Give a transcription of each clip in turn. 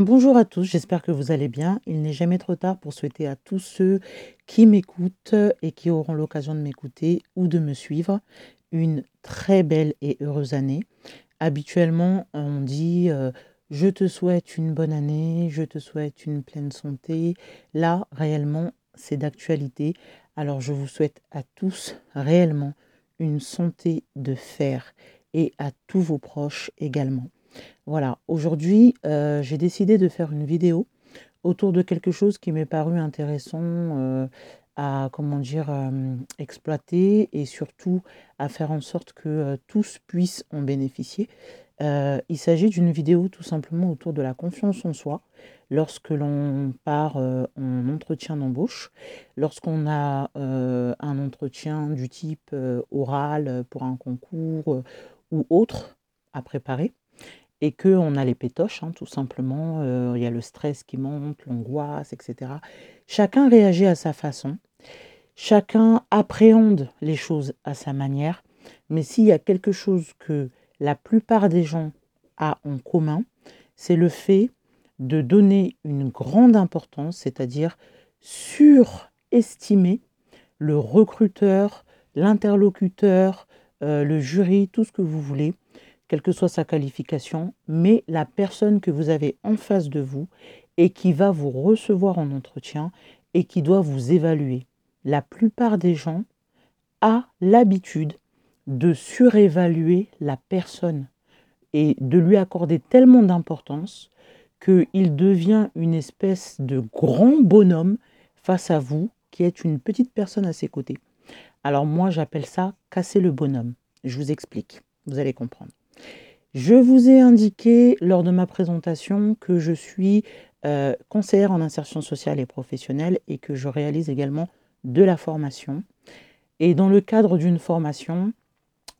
bonjour à tous, j'espère que vous allez bien. Il n'est jamais trop tard pour souhaiter à tous ceux qui m'écoutent et qui auront l'occasion de m'écouter ou de me suivre une très belle et heureuse année. Habituellement, on dit euh, je te souhaite une bonne année, je te souhaite une pleine santé. Là, réellement, c'est d'actualité. Alors, je vous souhaite à tous réellement une santé de fer et à tous vos proches également. Voilà, aujourd'hui, euh, j'ai décidé de faire une vidéo autour de quelque chose qui m'est paru intéressant euh, à, comment dire, euh, exploiter et surtout à faire en sorte que tous puissent en bénéficier. il s'agit d'une vidéo tout simplement autour de la confiance en soi lorsque l'on part en entretien d'embauche, lorsqu'on a un entretien du type oral pour un concours ou autre à préparer et qu'on a les pétoches, hein, tout simplement. Euh, il y a le stress qui monte, l'angoisse, etc. Chacun réagit à sa façon. Chacun appréhende les choses à sa manière. Mais s'il y a quelque chose que la plupart des gens ont en commun, c'est le fait de donner une grande importance, c'est-à-dire surestimer le recruteur, l'interlocuteur, euh, le jury, tout ce que vous voulez, quelle que soit sa qualification, mais la personne que vous avez en face de vous et qui va vous recevoir en entretien et qui doit vous évaluer. La plupart des gens a l'habitude de surévaluer la personne et de lui accorder tellement d'importance qu'il devient une espèce de grand bonhomme face à vous qui est une petite personne à ses côtés. Alors moi j'appelle ça casser le bonhomme. Je vous explique, vous allez comprendre. Je vous ai indiqué lors de ma présentation que je suis euh, conseillère en insertion sociale et professionnelle et que je réalise également de la formation. Et dans le cadre d'une formation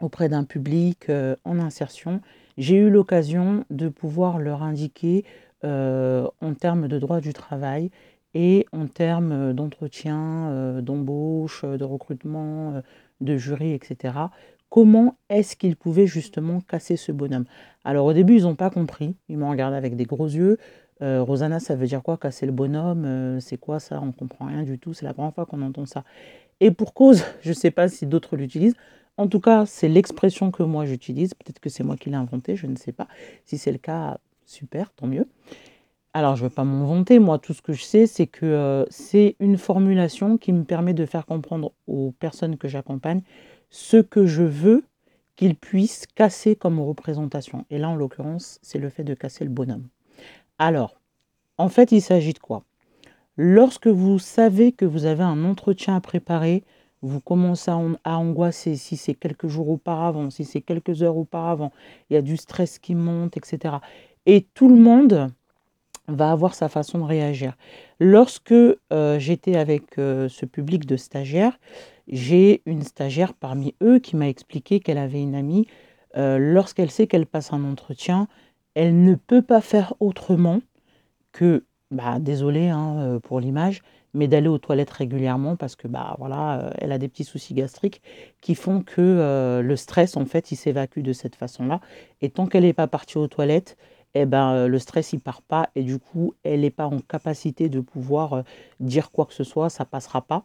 auprès d'un public euh, en insertion, j'ai eu l'occasion de pouvoir leur indiquer euh, en termes de droit du travail et en termes d'entretien, d'embauche, de recrutement, de jury, etc., comment est-ce qu'ils pouvaient justement casser ce bonhomme? Alors au début, ils n'ont pas compris, ils m'ont regardé avec des gros yeux. Euh, Rosanna, ça veut dire quoi casser le bonhomme? Euh, C'est quoi ça? On ne comprend rien du tout, c'est la première fois qu'on entend ça. Et pour cause, je ne sais pas si d'autres l'utilisent, en tout cas, c'est l'expression que moi j'utilise, peut-être que c'est moi qui l'ai inventée, je ne sais pas. Si c'est le cas, super, tant mieux. Alors, je ne vais pas m'en vanter, moi, tout ce que je sais, c'est que euh, c'est une formulation qui me permet de faire comprendre aux personnes que j'accompagne ce que je veux qu'il puisse casser comme représentation. Et là, en l'occurrence, c'est le fait de casser le bonhomme. Alors, en fait, il s'agit de quoi? Lorsque vous savez que vous avez un entretien à préparer, vous commencez à, angoisser si c'est quelques jours auparavant, si c'est quelques heures auparavant, il y a du stress qui monte, etc. Et tout le monde va avoir sa façon de réagir. Lorsque euh, j'étais avec euh, ce public de stagiaires, j'ai une stagiaire parmi eux qui m'a expliqué qu'elle avait une amie. Euh, lorsqu'elle sait qu'elle passe un entretien, elle ne peut pas faire autrement que, bah, désolé hein, pour l'image, mais d'aller aux toilettes régulièrement parce que bah voilà, elle a des petits soucis gastriques qui font que le stress en fait il s'évacue de cette façon-là. Et tant qu'elle n'est pas partie aux toilettes, eh ben, le stress il part pas et du coup elle n'est pas en capacité de pouvoir dire quoi que ce soit, ça passera pas.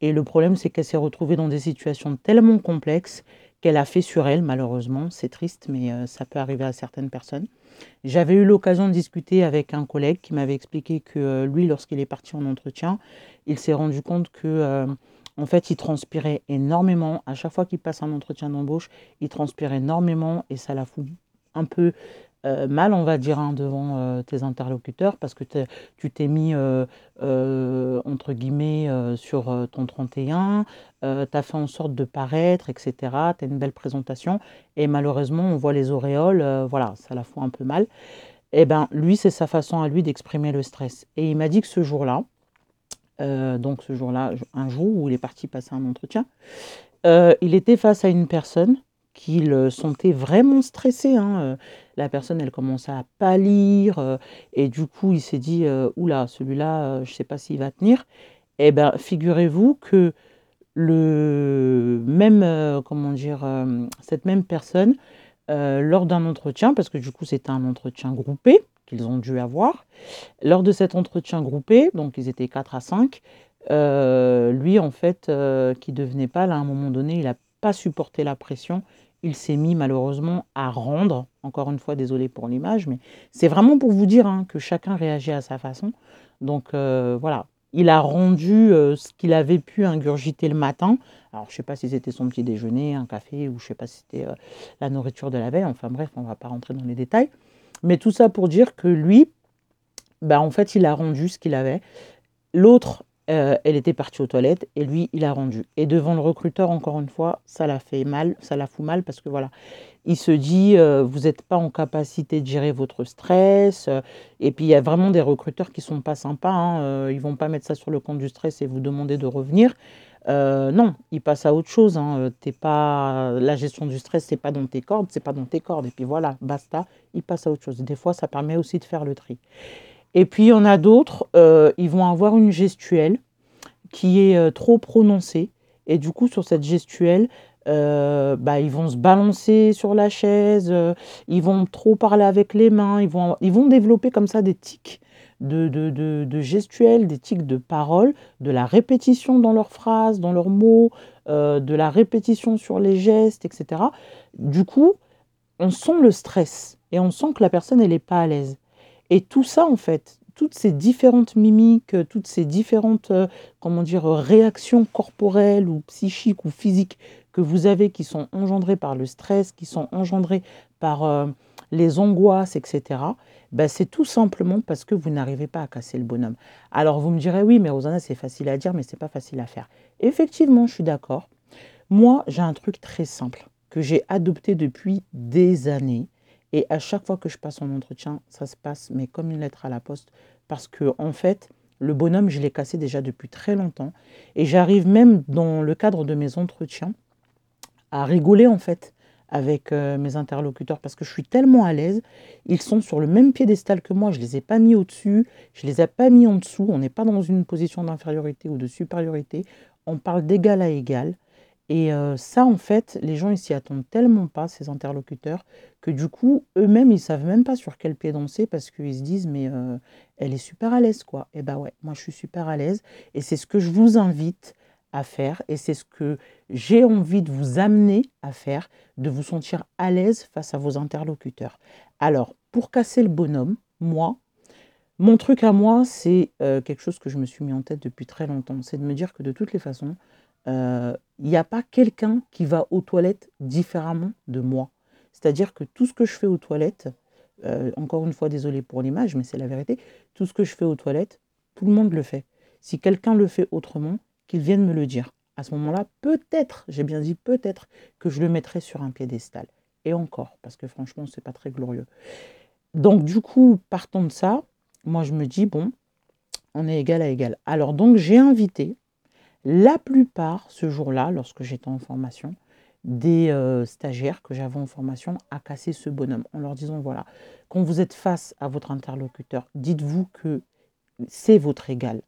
Et le problème, c'est qu'elle s'est retrouvée dans des situations tellement complexes qu'elle a fait sur elle, malheureusement. C'est triste, mais euh, ça peut arriver à certaines personnes. J'avais eu l'occasion de discuter avec un collègue qui m'avait expliqué que euh, lui, lorsqu'il est parti en entretien, il s'est rendu compte que, euh, en fait, il transpirait énormément. À chaque fois qu'il passe un entretien d'embauche, il transpire énormément et ça la fout un peu euh, mal, on va dire, hein, devant euh, tes interlocuteurs parce que tu t'es mis, euh, entre guillemets, sur ton 31, tu as fait en sorte de paraître, etc. Tu as une belle présentation et malheureusement, on voit les auréoles, voilà, ça la fout un peu mal. Et eh bien, lui, c'est sa façon à lui d'exprimer le stress. Et il m'a dit que ce jour-là, donc ce jour-là, un jour où il est parti passer un entretien, il était face à une personne qu'il sentait vraiment stressé. Hein, la personne, elle commençait à pâlir, et du coup, il s'est dit, oula, celui-là, je ne sais pas s'il va tenir. Eh bien, figurez-vous que le même, comment dire, cette même personne lors d'un entretien, parce que du coup c'était un entretien groupé qu'ils ont dû avoir. Lors de cet entretien groupé, donc ils étaient 4 à 5, lui en fait, qui devenait pas, à un moment donné, il n'a pas supporté la pression, il s'est mis malheureusement à rendre. Encore une fois, désolé pour l'image, mais c'est vraiment pour vous dire hein, que chacun réagit à sa façon. Donc euh, voilà, il a rendu euh, ce qu'il avait pu ingurgiter le matin. Alors je ne sais pas si c'était son petit déjeuner, un café, ou je ne sais pas si c'était euh, la nourriture de la veille. Enfin bref, on ne va pas rentrer dans les détails. Mais tout ça pour dire que lui, bah, en fait, il a rendu ce qu'il avait. L'autre euh, elle était partie aux toilettes et lui, il a rendu. Et devant le recruteur, encore une fois, ça l'a fait mal, ça la fout mal parce que voilà, il se dit, euh, vous n'êtes pas en capacité de gérer votre stress. Euh, et puis, il y a vraiment des recruteurs qui sont pas sympas. Hein, ils vont pas mettre ça sur le compte du stress et vous demander de revenir. non, ils passent à autre chose. Hein. pas la gestion du stress, c'est pas dans tes cordes, c'est pas dans tes cordes. Et puis voilà, basta. Ils passent à autre chose. Des fois, ça permet aussi de faire le tri. Et puis, il y en a d'autres, euh, ils vont avoir une gestuelle qui est euh, trop prononcée. Et du coup, sur cette gestuelle, euh, bah, ils vont se balancer sur la chaise, ils vont trop parler avec les mains, ils vont, ils vont développer comme ça des tics de, de, de, gestuels, des tics de parole, de la répétition dans leurs phrases, dans leurs mots, de la répétition sur les gestes, etc. Du coup, on sent le stress et on sent que la personne, elle n'est pas à l'aise. Et tout ça, en fait, toutes ces différentes mimiques, toutes ces différentes, euh, comment dire, réactions corporelles ou psychiques ou physiques que vous avez qui sont engendrées par le stress, qui sont engendrées par euh, les angoisses, etc., ben c'est tout simplement parce que vous n'arrivez pas à casser le bonhomme. Alors vous me direz, oui, mais Rosanna, c'est facile à dire, mais c'est pas facile à faire. Effectivement, je suis d'accord. Moi, j'ai un truc très simple que j'ai adopté depuis des années et à chaque fois que je passe en entretien, ça se passe, mais comme une lettre à la poste, parce que en fait, le bonhomme, je l'ai cassé déjà depuis très longtemps. Et j'arrive même dans le cadre de mes entretiens à rigoler en fait avec euh, mes interlocuteurs parce que je suis tellement à l'aise. Ils sont sur le même piédestal que moi. Je ne les ai pas mis au-dessus, je ne les ai pas mis en dessous. On n'est pas dans une position d'infériorité ou de supériorité. On parle d'égal à égal. Et euh, ça, en fait, les gens, ils s'y attendent tellement pas, ces interlocuteurs, que du coup, eux-mêmes, ils savent même pas sur quel pied danser parce qu'ils se disent, mais euh, elle est super à l'aise, quoi. Et eh ben ouais, moi, je suis super à l'aise. Et c'est ce que je vous invite à faire. Et c'est ce que j'ai envie de vous amener à faire, de vous sentir à l'aise face à vos interlocuteurs. Alors, pour casser le bonhomme, moi, mon truc à moi, c'est euh, quelque chose que je me suis mis en tête depuis très longtemps. C'est de me dire que de toutes les façons, il n'y a pas quelqu'un qui va aux toilettes différemment de moi. C'est-à-dire que tout ce que je fais aux toilettes, euh, encore une fois, désolé pour l'image, mais c'est la vérité, tout ce que je fais aux toilettes, tout le monde le fait. Si quelqu'un le fait autrement, qu'il vienne me le dire. À ce moment-là, peut-être, j'ai bien dit peut-être, que je le mettrai sur un piédestal. Et encore, parce que franchement, c'est pas très glorieux. Donc, du coup, partant de ça, moi, je me dis, bon, on est égal à égal. Alors, donc, j'ai invité la plupart, ce jour-là, lorsque j'étais en formation, des euh, stagiaires que j'avais en formation à casser ce bonhomme en leur disant voilà, quand vous êtes face à votre interlocuteur, dites-vous que c'est votre égal.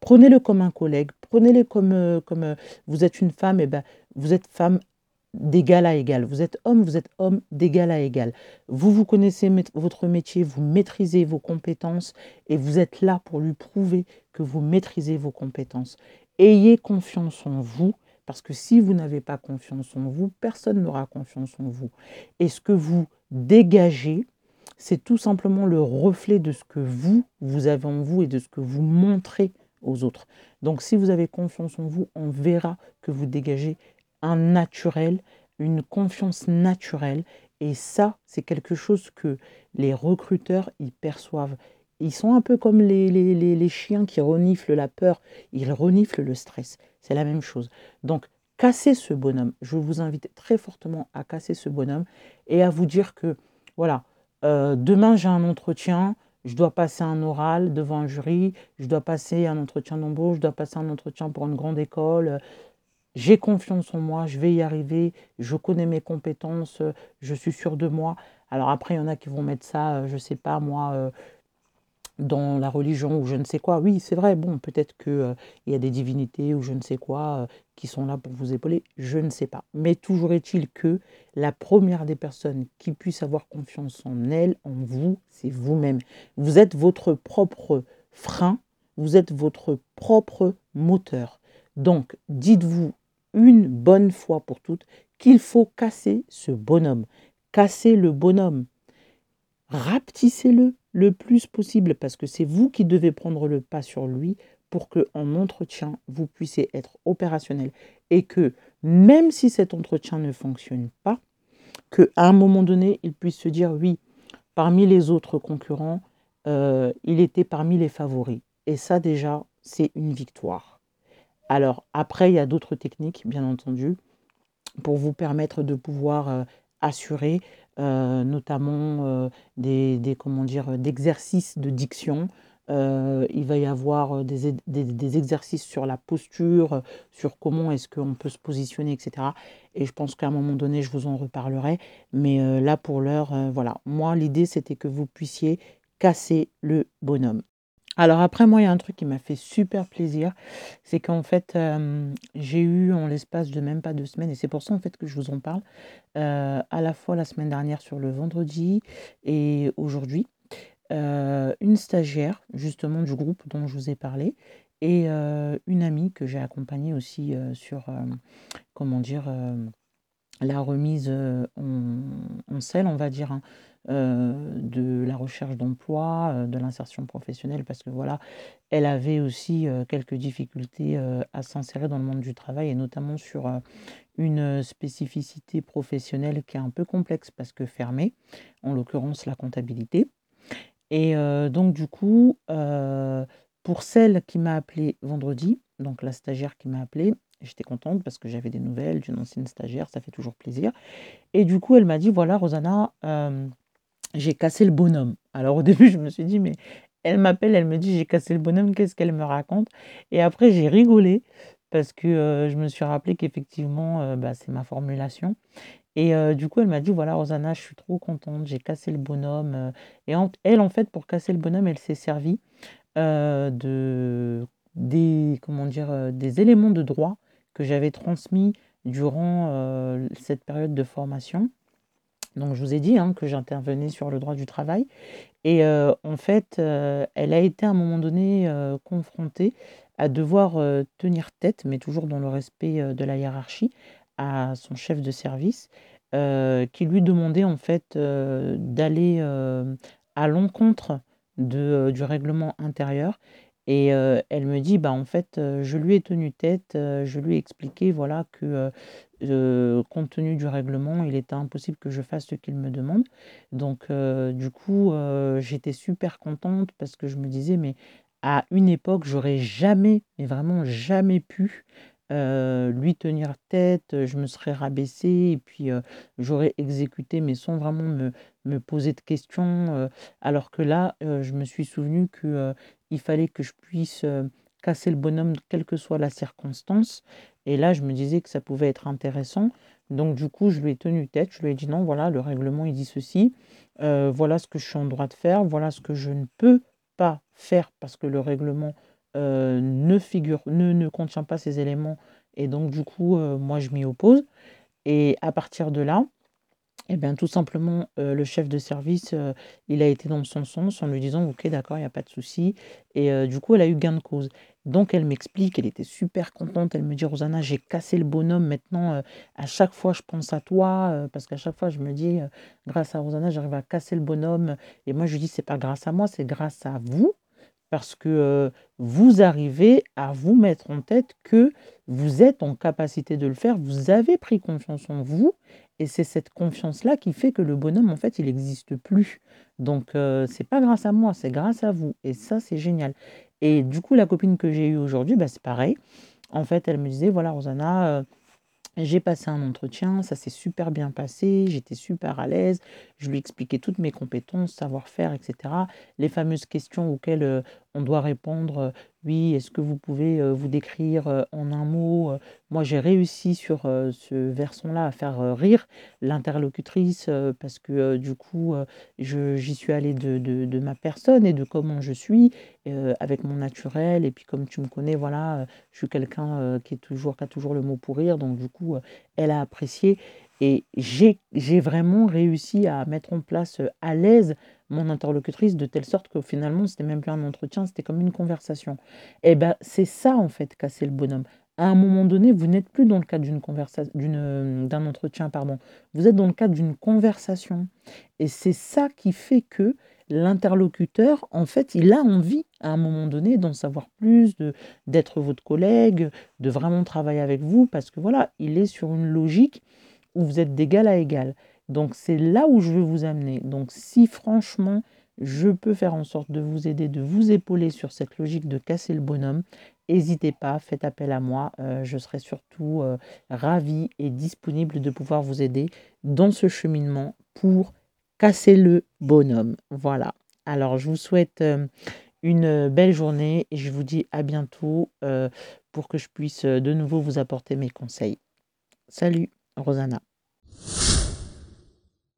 Prenez-le comme un collègue, prenez-le comme, euh, comme euh, vous êtes une femme, et ben, vous êtes femme d'égal à égal. Vous êtes homme, vous êtes homme d'égal à égal. Vous, vous connaissez votre métier, vous maîtrisez vos compétences et vous êtes là pour lui prouver que vous maîtrisez vos compétences. Ayez confiance en vous, parce que si vous n'avez pas confiance en vous, personne n'aura confiance en vous. Et ce que vous dégagez, c'est tout simplement le reflet de ce que vous, vous avez en vous et de ce que vous montrez aux autres. Donc si vous avez confiance en vous, on verra que vous dégagez un naturel, une confiance naturelle. Et ça, c'est quelque chose que les recruteurs y perçoivent. Ils sont un peu comme les, chiens qui reniflent la peur, ils reniflent le stress. C'est la même chose. Donc, casser ce bonhomme. Je vous invite très fortement à casser ce bonhomme et à vous dire que, voilà, euh, demain j'ai un entretien, je dois passer un oral devant un jury, je dois passer un entretien d'embauche, je dois passer un entretien pour une grande école. J'ai confiance en moi, je vais y arriver, je connais mes compétences, je suis sûr de moi. Alors après, il y en a qui vont mettre ça, euh, je ne sais pas moi, euh, dans la religion ou je ne sais quoi. Oui, c'est vrai, bon, peut-être qu'il euh, y a des divinités ou je ne sais quoi euh, qui sont là pour vous épauler, je ne sais pas. Mais toujours est-il que la première des personnes qui puisse avoir confiance en elle, en vous, c'est vous-même. Vous êtes votre propre frein, vous êtes votre propre moteur. Donc, dites-vous une bonne fois pour toutes qu'il faut casser ce bonhomme. Casser le bonhomme. Rapetissez-le le plus possible parce que c'est vous qui devez prendre le pas sur lui pour que en entretien vous puissiez être opérationnel et que même si cet entretien ne fonctionne pas, que à un moment donné il puisse se dire oui, parmi les autres concurrents, euh, il était parmi les favoris. Et ça déjà, c'est une victoire. Alors après, il y a d'autres techniques, bien entendu, pour vous permettre de pouvoir euh, assurer notamment euh, des, des, comment dire, d'exercices de diction. Euh, il va y avoir des, des, des, exercices sur la posture, sur comment est-ce qu'on peut se positionner, etc. Et je pense qu'à un moment donné, je vous en reparlerai. Mais là, pour l'heure, voilà. Moi, l'idée, c'était que vous puissiez casser le bonhomme. Alors après, moi, il y a un truc qui m'a fait super plaisir, c'est qu'en fait, j'ai eu en l'espace de même pas deux semaines, et c'est pour ça en fait que je vous en parle, à la fois la semaine dernière sur le vendredi et aujourd'hui, une stagiaire justement du groupe dont je vous ai parlé, et une amie que j'ai accompagnée aussi sur, comment dire, la remise en, en on va dire, hein, euh, de la recherche d'emploi, euh, de l'insertion professionnelle, parce que voilà, elle avait aussi euh, quelques difficultés à s'insérer dans le monde du travail, et notamment sur une spécificité professionnelle qui est un peu complexe parce que fermée, en l'occurrence la comptabilité. Et donc du coup, pour celle qui m'a appelé vendredi, donc la stagiaire qui m'a appelé, j'étais contente parce que j'avais des nouvelles d'une ancienne stagiaire, ça fait toujours plaisir. Et du coup, elle m'a dit, voilà, Rosanna, j'ai cassé le bonhomme. Alors au début, je me suis dit, mais elle m'appelle, elle me dit, j'ai cassé le bonhomme, qu'est-ce qu'elle me raconte? Et après, j'ai rigolé parce que euh, je me suis rappelé qu'effectivement, euh, bah, c'est ma formulation. Et euh, du coup, elle m'a dit, voilà, Rosanna, je suis trop contente, j'ai cassé le bonhomme. Et elle, en fait, pour casser le bonhomme, elle s'est servie de, des, comment dire, des éléments de droit que j'avais transmis durant cette période de formation. Donc je vous ai dit hein, que j'intervenais sur le droit du travail. Et euh, en fait, euh, elle a été à un moment donné euh, confrontée à devoir tenir tête, mais toujours dans le respect de la hiérarchie, à son chef de service, qui lui demandait en fait d'aller à l'encontre du règlement intérieur et elle me dit, bah, en fait, je lui ai tenu tête, je lui ai expliqué, voilà, que compte tenu du règlement, il était impossible que je fasse ce qu'il me demande. Donc, du coup, j'étais super contente parce que je me disais, mais à une époque, j'aurais jamais, mais vraiment jamais pu lui tenir tête, je me serais rabaissée et puis j'aurais exécuté, mais sans vraiment me, me poser de questions. alors que là, je me suis souvenu que il fallait que je puisse casser le bonhomme, quelle que soit la circonstance. Et là, je me disais que ça pouvait être intéressant. Donc, du coup, je lui ai tenu tête. Je lui ai dit non, voilà, le règlement, il dit ceci. voilà ce que je suis en droit de faire. Voilà ce que je ne peux pas faire parce que le règlement ne figure, ne, ne contient pas ces éléments. Et donc, du coup, moi, je m'y oppose. Et à partir de là, eh bien, tout simplement, le chef de service, il a été dans son sens en lui disant: «OK, d'accord, il y a pas de souci» et du coup, elle a eu gain de cause. Donc elle m'explique, elle était super contente, elle me dit: «Rosanna, j'ai cassé le bonhomme maintenant, à chaque fois je pense à toi», parce qu'à chaque fois je me dis: «Grâce à Rosanna, j'arrive à casser le bonhomme» et moi je lui dis: «C'est pas grâce à moi, c'est grâce à vous, parce que, vous arrivez à vous mettre en tête que vous êtes en capacité de le faire, vous avez pris confiance en vous et c'est cette confiance-là qui fait que le bonhomme, en fait, il n'existe plus. Donc, euh, c'est pas grâce à moi, c'est grâce à vous. Et ça, c'est génial. Et du coup, la copine que j'ai eue aujourd'hui, bah, c'est pareil. En fait, elle me disait, voilà, Rosanna, euh, j'ai passé un entretien, ça s'est super bien passé, j'étais super à l'aise, je lui expliquais toutes mes compétences, savoir-faire, etc. Les fameuses questions auxquelles euh, on doit répondre oui, est-ce que vous pouvez euh, vous décrire euh, en un mot euh, Moi, j'ai réussi sur ce versant-là à faire rire l'interlocutrice parce que du coup, j'y suis allée de, de- de ma personne et de comment je suis, avec mon naturel. Et puis, comme tu me connais, voilà, je suis quelqu'un qui toujours, qui a toujours le mot pour rire. Donc, du coup, elle a apprécié. Et j'ai, vraiment réussi à mettre en place euh, à l'aise mon interlocutrice de telle sorte que finalement, c'était même plus un entretien, c'était comme une conversation. Et ben, c'est ça en fait, casser le bonhomme. À un moment donné, vous n'êtes plus dans le cadre d'une conversation, euh, d'un entretien, pardon. Vous êtes dans le cadre d'une conversation. Et c'est ça qui fait que l'interlocuteur, en fait, il a envie à un moment donné d'en savoir plus, d'être votre collègue, de vraiment travailler avec vous, parce que voilà, il est sur une logique où vous êtes d'égal à égal. Donc c'est là où je veux vous amener. Donc si franchement, je peux faire en sorte de vous aider, de vous épauler sur cette logique de casser le bonhomme, n'hésitez pas, faites appel à moi. Euh, je serai surtout euh, ravie et disponible de pouvoir vous aider dans ce cheminement pour casser le bonhomme. Voilà. Alors je vous souhaite euh, une belle journée et je vous dis à bientôt pour que je puisse de nouveau vous apporter mes conseils. Salut, Rosanna.